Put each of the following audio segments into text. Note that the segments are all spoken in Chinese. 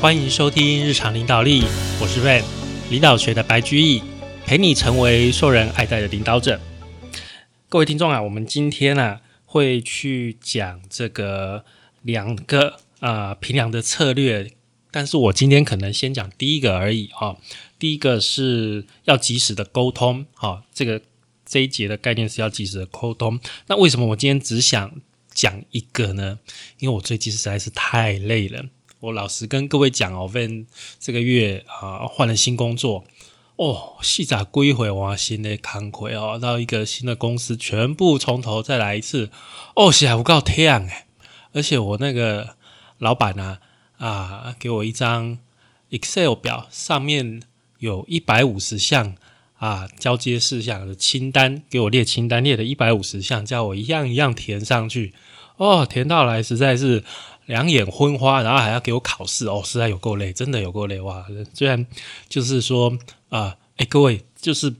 欢迎收听日常领导力，我是 Van，领导学的白居易，陪你成为受人爱戴的领导者。各位听众啊，我们今天呢会去讲这个两个啊评量的策略，但是我今天可能先讲第一个而已啊。第一个是要及时的沟通，好，这个这一节的概念是要及时的沟通。那为什么我今天只想讲一个呢？因为我最近实在是太累了。我老实跟各位讲哦，Van 这个月啊换了新工作。哦，细咋归回哇新的康亏哦，到一个新的公司，全部从头再来一次。哦，下午告天诶，而且我那个老板呢啊，给我一张 Excel 表，上面有一百五十项啊交接事项的清单，给我列清单，列了一百五十项，叫我一样一样填上去。哦，填到来实在是。两眼昏花，然后还要给我考试哦，实在有够累，真的有够累哇！虽然就是说啊，哎，各位就是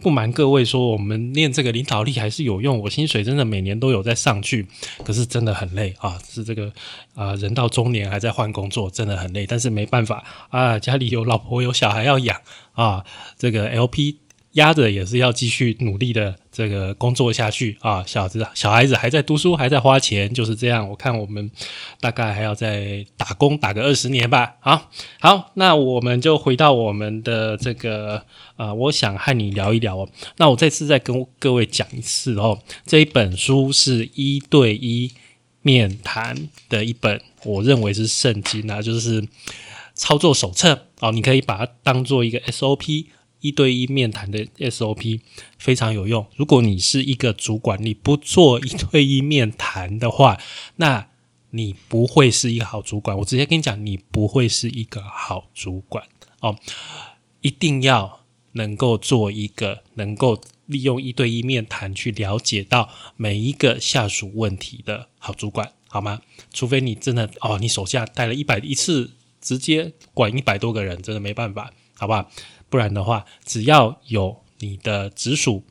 不瞒各位说，我们练这个领导力还是有用，我薪水真的每年都有在上去，可是真的很累啊！是这个啊，人到中年还在换工作，真的很累，但是没办法啊，家里有老婆有小孩要养啊，这个 LP。压着也是要继续努力的这个工作下去啊！小子，小孩子还在读书，还在花钱，就是这样。我看我们大概还要再打工打个二十年吧。好，好，那我们就回到我们的这个呃，我想和你聊一聊哦。那我这次再跟各位讲一次哦，这一本书是一对一面谈的一本，我认为是圣经啊，就是操作手册哦，你可以把它当做一个 SOP。一对一面谈的 SOP 非常有用。如果你是一个主管，你不做一对一面谈的话，那你不会是一个好主管。我直接跟你讲，你不会是一个好主管哦。一定要能够做一个能够利用一对一面谈去了解到每一个下属问题的好主管，好吗？除非你真的哦，你手下带了一百一次，直接管一百多个人，真的没办法，好不好？不然的话，只要有你的直属，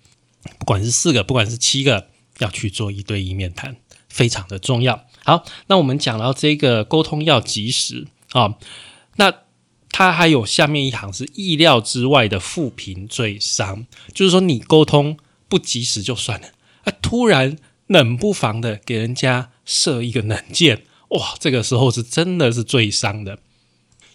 不管是四个，不管是七个，要去做一对一面谈，非常的重要。好，那我们讲到这个沟通要及时啊，那它还有下面一行是意料之外的负评最伤，就是说你沟通不及时就算了，啊，突然冷不防的给人家设一个冷箭，哇，这个时候是真的是最伤的。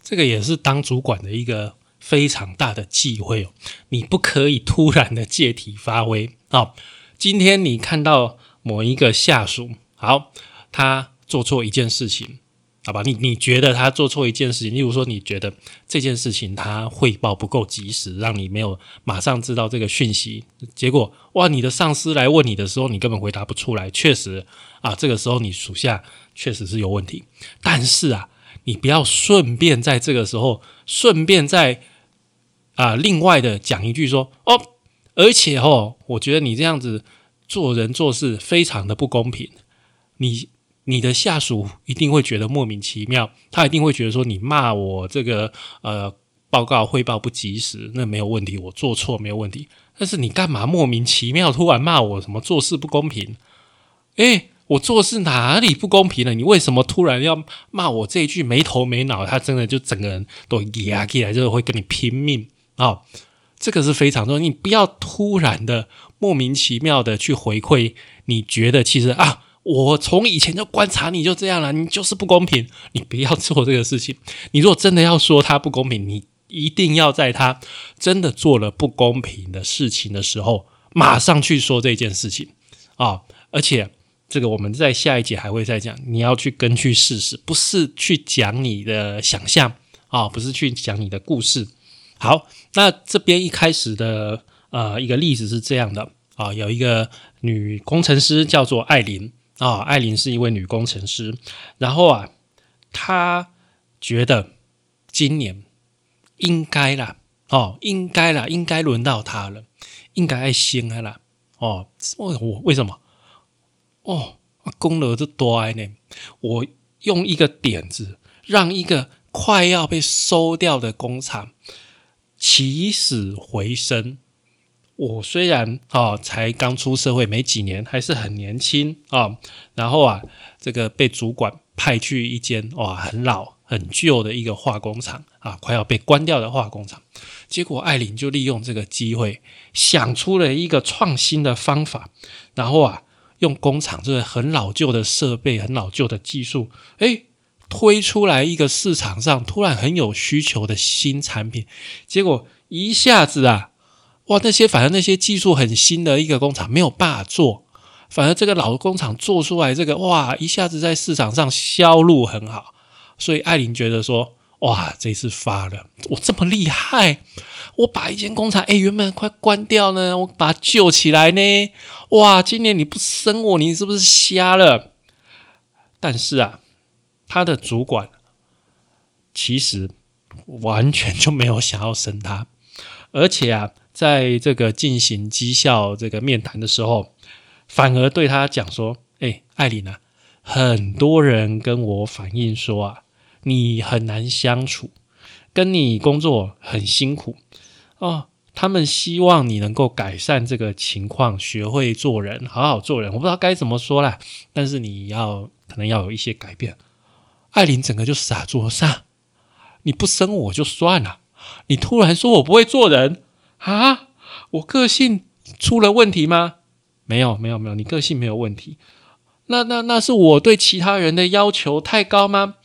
这个也是当主管的一个。非常大的忌讳哦，你不可以突然的借题发挥啊！今天你看到某一个下属，好，他做错一件事情，好吧？你你觉得他做错一件事情，例如说你觉得这件事情他汇报不够及时，让你没有马上知道这个讯息，结果哇，你的上司来问你的时候，你根本回答不出来，确实啊，这个时候你属下确实是有问题，但是啊。你不要顺便在这个时候，顺便在啊，另外的讲一句说哦，而且哦，我觉得你这样子做人做事非常的不公平，你你的下属一定会觉得莫名其妙，他一定会觉得说你骂我这个呃报告汇报不及时，那没有问题，我做错没有问题，但是你干嘛莫名其妙突然骂我什么做事不公平？诶。我做事哪里不公平了？你为什么突然要骂我这一句没头没脑？他真的就整个人都压起来，就会跟你拼命啊！这个是非常重要，你不要突然的莫名其妙的去回馈。你觉得其实啊，我从以前就观察你就这样了，你就是不公平。你不要做这个事情。你如果真的要说他不公平，你一定要在他真的做了不公平的事情的时候，马上去说这件事情啊！而且。这个我们在下一节还会再讲，你要去根据事实，不是去讲你的想象啊，不是去讲你的故事。好，那这边一开始的呃一个例子是这样的啊，有一个女工程师叫做艾琳啊，艾琳是一位女工程师，然后啊，她觉得今年应该啦，哦，应该啦，应该轮到她了，应该爱升啦，哦，我我为什么？哦，功劳这多呢！我用一个点子，让一个快要被收掉的工厂起死回生。我虽然啊才刚出社会没几年，还是很年轻啊。然后啊，这个被主管派去一间哇很老很旧的一个化工厂啊，快要被关掉的化工厂。结果艾琳就利用这个机会，想出了一个创新的方法，然后啊，用工厂这个很老旧的设备、很老旧的技术，诶，推出来一个市场上突然很有需求的新产品。结果一下子啊，哇，那些反正那些技术很新的一个工厂没有办法做，反而这个老工厂做出来这个哇，一下子在市场上销路很好。所以艾琳觉得说。哇！这次发了，我这么厉害，我把一间工厂，哎，原本快关掉呢，我把它救起来呢。哇！今年你不生我，你是不是瞎了？但是啊，他的主管其实完全就没有想要升他，而且啊，在这个进行绩效这个面谈的时候，反而对他讲说：“哎，艾琳啊，很多人跟我反映说啊。”你很难相处，跟你工作很辛苦哦。他们希望你能够改善这个情况，学会做人，好好做人。我不知道该怎么说啦，但是你要可能要有一些改变。艾琳整个就傻住了，你不生我就算了，你突然说我不会做人啊？我个性出了问题吗？没有，没有，没有，你个性没有问题。那那那是我对其他人的要求太高吗？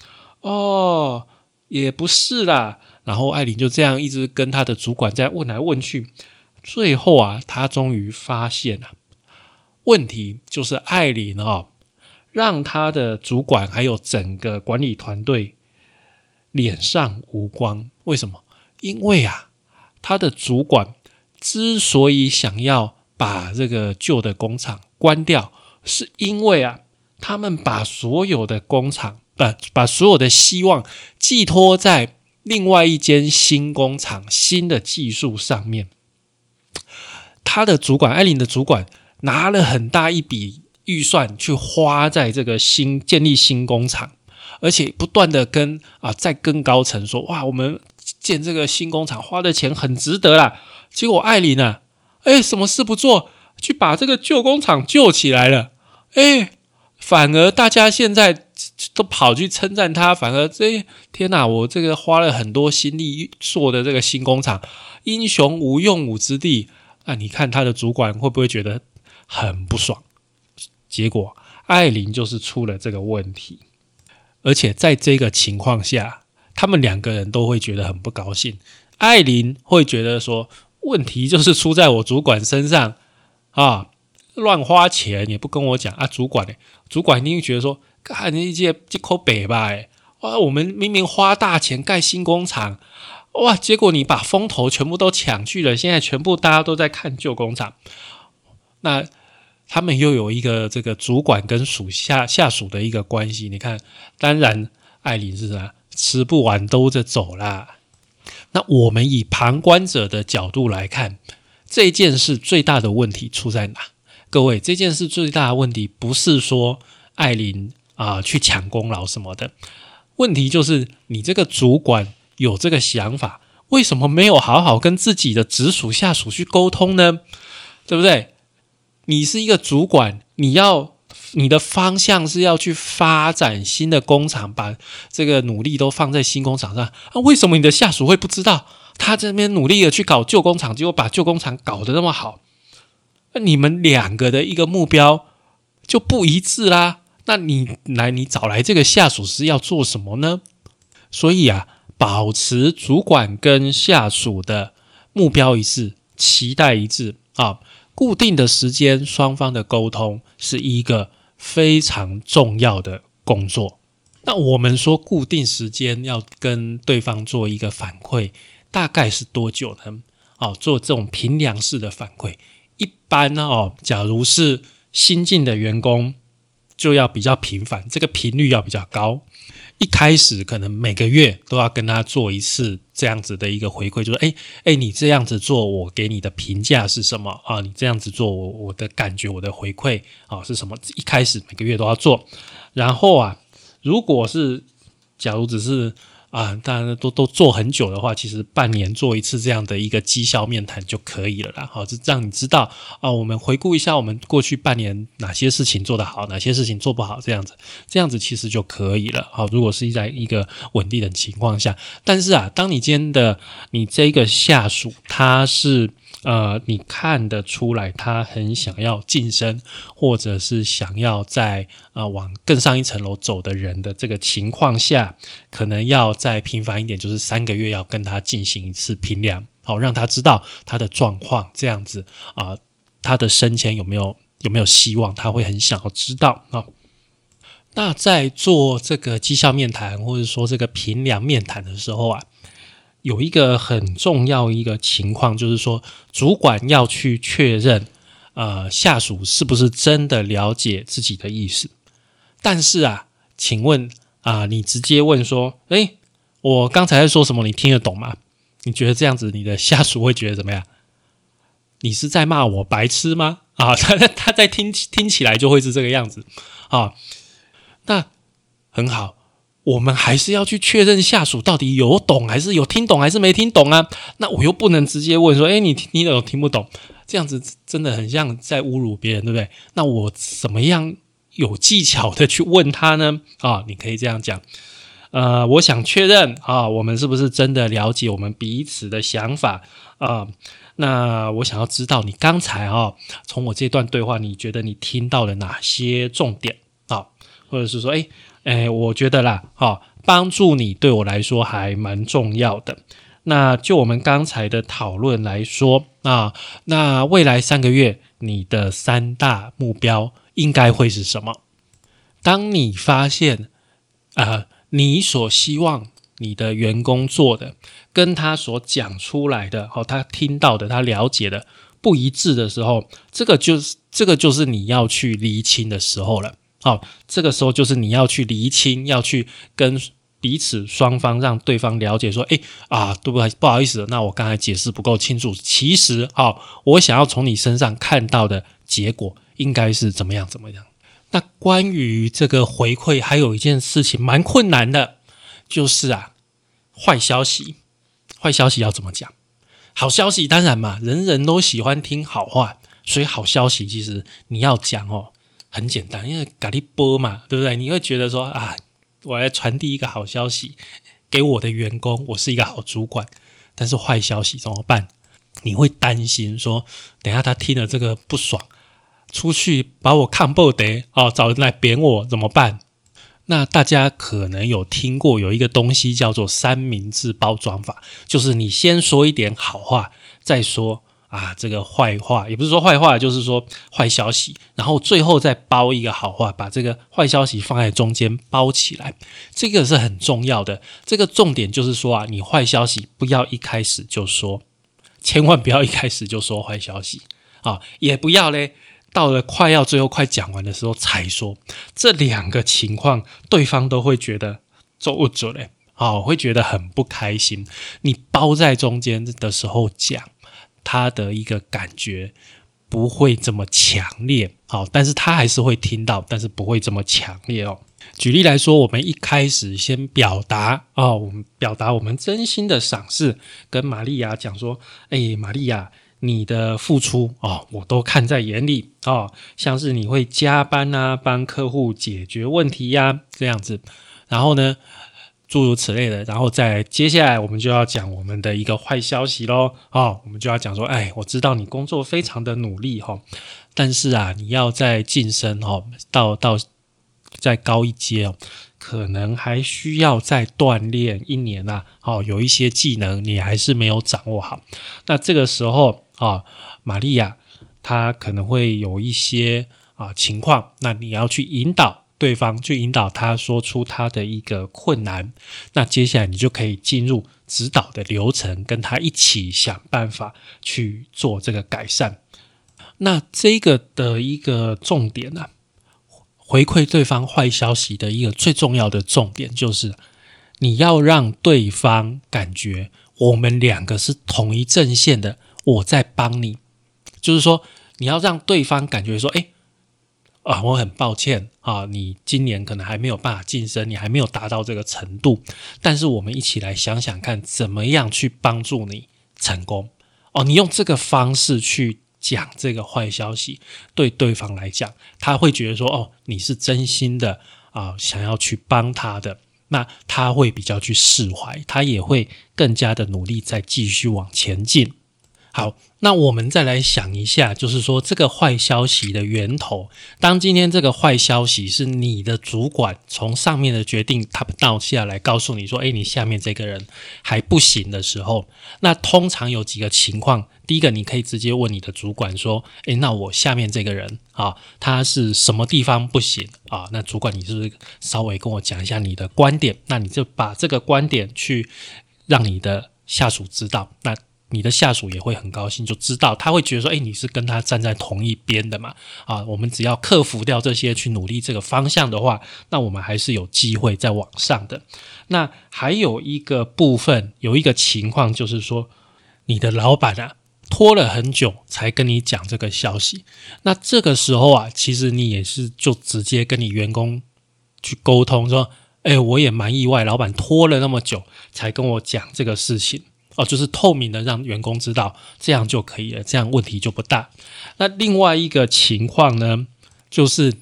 哦，也不是啦。然后艾琳就这样一直跟他的主管在问来问去，最后啊，他终于发现了问题，就是艾琳啊，让他的主管还有整个管理团队脸上无光。为什么？因为啊，他的主管之所以想要把这个旧的工厂关掉，是因为啊，他们把所有的工厂。把把所有的希望寄托在另外一间新工厂新的技术上面。他的主管艾琳的主管拿了很大一笔预算去花在这个新建立新工厂，而且不断的跟啊在更高层说哇，我们建这个新工厂花的钱很值得啦。结果艾琳呢，哎，什么事不做，去把这个旧工厂救起来了，哎，反而大家现在。都跑去称赞他，反而这天哪！我这个花了很多心力做的这个新工厂，英雄无用武之地啊！你看他的主管会不会觉得很不爽？结果艾琳就是出了这个问题，而且在这个情况下，他们两个人都会觉得很不高兴。艾琳会觉得说，问题就是出在我主管身上啊，乱花钱也不跟我讲啊！主管呢？主管一定觉得说。看一些这口北吧，哇！我们明明花大钱盖新工厂，哇！结果你把风头全部都抢去了，现在全部大家都在看旧工厂。那他们又有一个这个主管跟属下下属的一个关系，你看，当然艾琳是啥，吃不完兜着走啦。那我们以旁观者的角度来看，这件事最大的问题出在哪？各位，这件事最大的问题不是说艾琳。啊，去抢功劳什么的，问题就是你这个主管有这个想法，为什么没有好好跟自己的直属下属去沟通呢？对不对？你是一个主管，你要你的方向是要去发展新的工厂，把这个努力都放在新工厂上。啊，为什么你的下属会不知道？他这边努力的去搞旧工厂，结果把旧工厂搞得那么好，那你们两个的一个目标就不一致啦。那你来，你找来这个下属是要做什么呢？所以啊，保持主管跟下属的目标一致、期待一致啊，固定的时间双方的沟通是一个非常重要的工作。那我们说固定时间要跟对方做一个反馈，大概是多久呢？哦，做这种平量式的反馈，一般呢哦，假如是新进的员工。就要比较频繁，这个频率要比较高。一开始可能每个月都要跟他做一次这样子的一个回馈，就是哎哎，你这样子做，我给你的评价是什么啊？你这样子做，我我的感觉，我的回馈啊是什么？一开始每个月都要做。然后啊，如果是假如只是啊，当然都都做很久的话，其实半年做一次这样的一个绩效面谈就可以了啦。好，就让你知道啊，我们回顾一下我们过去半年哪些事情做得好，哪些事情做不好，这样子，这样子其实就可以了。好，如果是在一个稳定的情况下，但是啊，当你今天的你这个下属他是。呃，你看得出来，他很想要晋升，或者是想要在呃往更上一层楼走的人的这个情况下，可能要再频繁一点，就是三个月要跟他进行一次评量，好让他知道他的状况，这样子啊，他的升迁有没有有没有希望，他会很想要知道啊。那在做这个绩效面谈，或者说这个评量面谈的时候啊。有一个很重要一个情况，就是说，主管要去确认，呃，下属是不是真的了解自己的意思。但是啊，请问啊，你直接问说，诶，我刚才在说什么？你听得懂吗？你觉得这样子，你的下属会觉得怎么样？你是在骂我白痴吗？啊，他 他在听听起来就会是这个样子啊。那很好。我们还是要去确认下属到底有懂还是有听懂还是没听懂啊？那我又不能直接问说，哎，你你有听不懂？这样子真的很像在侮辱别人，对不对？那我怎么样有技巧的去问他呢？啊，你可以这样讲，呃，我想确认啊，我们是不是真的了解我们彼此的想法啊？那我想要知道你刚才啊，从我这段对话，你觉得你听到了哪些重点啊？或者是说，哎。哎，我觉得啦，哈，帮助你对我来说还蛮重要的。那就我们刚才的讨论来说啊，那未来三个月你的三大目标应该会是什么？当你发现啊，你所希望你的员工做的跟他所讲出来的，哦，他听到的、他了解的不一致的时候，这个就是这个就是你要去厘清的时候了。好，这个时候就是你要去厘清，要去跟彼此双方让对方了解，说，哎啊，对不起，不好意思，那我刚才解释不够清楚。其实，好，我想要从你身上看到的结果应该是怎么样，怎么样？那关于这个回馈，还有一件事情蛮困难的，就是啊，坏消息，坏消息要怎么讲？好消息当然嘛，人人都喜欢听好话，所以好消息其实你要讲哦。很简单，因为咖喱波嘛，对不对？你会觉得说啊，我来传递一个好消息给我的员工，我是一个好主管。但是坏消息怎么办？你会担心说，等下他听了这个不爽，出去把我看不得哦，找人来贬我怎么办？那大家可能有听过有一个东西叫做三明治包装法，就是你先说一点好话，再说。啊，这个坏话也不是说坏话，就是说坏消息，然后最后再包一个好话，把这个坏消息放在中间包起来，这个是很重要的。这个重点就是说啊，你坏消息不要一开始就说，千万不要一开始就说坏消息啊，也不要嘞，到了快要最后快讲完的时候才说，这两个情况对方都会觉得做不准嘞，啊，会觉得很不开心。你包在中间的时候讲。他的一个感觉不会这么强烈，好，但是他还是会听到，但是不会这么强烈哦。举例来说，我们一开始先表达哦，我们表达我们真心的赏识，跟玛利亚讲说，哎，玛利亚，你的付出哦，我都看在眼里哦，像是你会加班啊，帮客户解决问题呀，这样子，然后呢？诸如此类的，然后再接下来我们就要讲我们的一个坏消息喽。哦，我们就要讲说，哎，我知道你工作非常的努力哈，但是啊，你要再晋升哦，到到再高一阶哦，可能还需要再锻炼一年呐。哦，有一些技能你还是没有掌握好。那这个时候啊，玛利亚她可能会有一些啊情况，那你要去引导。对方去引导他说出他的一个困难，那接下来你就可以进入指导的流程，跟他一起想办法去做这个改善。那这个的一个重点呢，回馈对方坏消息的一个最重要的重点就是，你要让对方感觉我们两个是同一阵线的，我在帮你，就是说你要让对方感觉说，哎。啊，我很抱歉啊，你今年可能还没有办法晋升，你还没有达到这个程度，但是我们一起来想想看，怎么样去帮助你成功哦？你用这个方式去讲这个坏消息，对对方来讲，他会觉得说，哦，你是真心的啊，想要去帮他的，那他会比较去释怀，他也会更加的努力，再继续往前进。好，那我们再来想一下，就是说这个坏消息的源头。当今天这个坏消息是你的主管从上面的决定他倒下来告诉你说：“诶，你下面这个人还不行的时候，那通常有几个情况。第一个，你可以直接问你的主管说：‘诶，那我下面这个人啊，他是什么地方不行啊？’那主管，你是不是稍微跟我讲一下你的观点？那你就把这个观点去让你的下属知道。那。你的下属也会很高兴，就知道他会觉得说：“哎，你是跟他站在同一边的嘛？”啊，我们只要克服掉这些，去努力这个方向的话，那我们还是有机会在往上的。那还有一个部分，有一个情况就是说，你的老板啊拖了很久才跟你讲这个消息。那这个时候啊，其实你也是就直接跟你员工去沟通说：“哎，我也蛮意外，老板拖了那么久才跟我讲这个事情。”哦，就是透明的让员工知道，这样就可以了，这样问题就不大。那另外一个情况呢，就是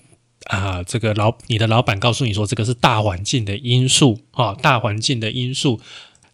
啊，这个老你的老板告诉你说，这个是大环境的因素啊，大环境的因素。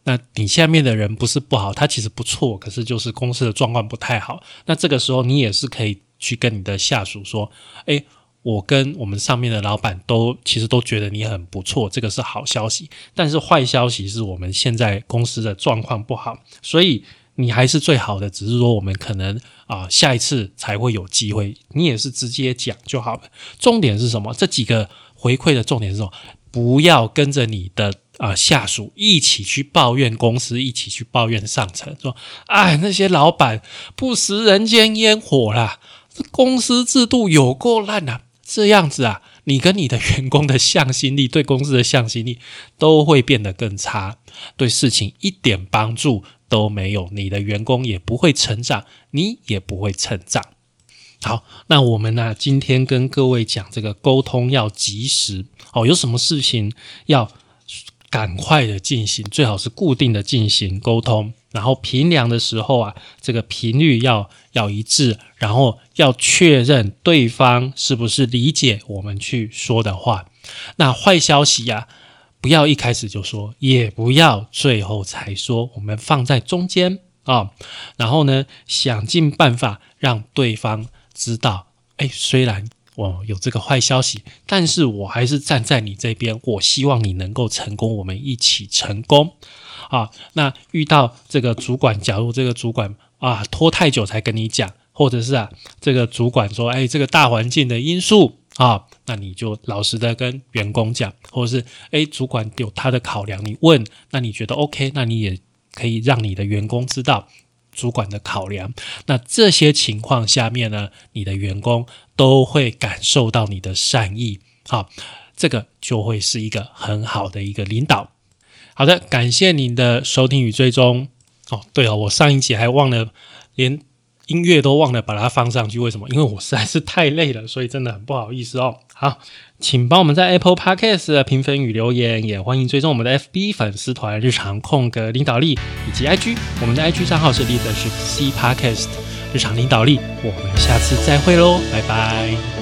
那你下面的人不是不好，他其实不错，可是就是公司的状况不太好。那这个时候你也是可以去跟你的下属说，哎。我跟我们上面的老板都其实都觉得你很不错，这个是好消息。但是坏消息是我们现在公司的状况不好，所以你还是最好的，只是说我们可能啊下一次才会有机会。你也是直接讲就好了。重点是什么？这几个回馈的重点是什么？不要跟着你的啊下属一起去抱怨公司，一起去抱怨上层，说哎那些老板不食人间烟火啦，这公司制度有够烂啊！这样子啊，你跟你的员工的向心力，对公司的向心力都会变得更差，对事情一点帮助都没有，你的员工也不会成长，你也不会成长。好，那我们呢，今天跟各位讲这个沟通要及时哦，有什么事情要赶快的进行，最好是固定的进行沟通。然后评量的时候啊，这个频率要要一致，然后要确认对方是不是理解我们去说的话。那坏消息呀，不要一开始就说，也不要最后才说，我们放在中间啊。然后呢，想尽办法让对方知道，哎，虽然我有这个坏消息，但是我还是站在你这边，我希望你能够成功，我们一起成功。啊，那遇到这个主管，假如这个主管啊拖太久才跟你讲，或者是啊这个主管说，哎，这个大环境的因素啊，那你就老实的跟员工讲，或者是哎主管有他的考量，你问，那你觉得 OK，那你也可以让你的员工知道主管的考量。那这些情况下面呢，你的员工都会感受到你的善意，好，这个就会是一个很好的一个领导。好的，感谢您的收听与追踪。哦，对哦，我上一集还忘了，连音乐都忘了把它放上去。为什么？因为我实在是太累了，所以真的很不好意思哦。好，请帮我们在 Apple Podcast 评分与留言，也欢迎追踪我们的 FB 粉丝团“日常空格领导力”以及 IG。我们的 IG 账号是 Leadership C Podcast 日常领导力。我们下次再会喽，拜拜。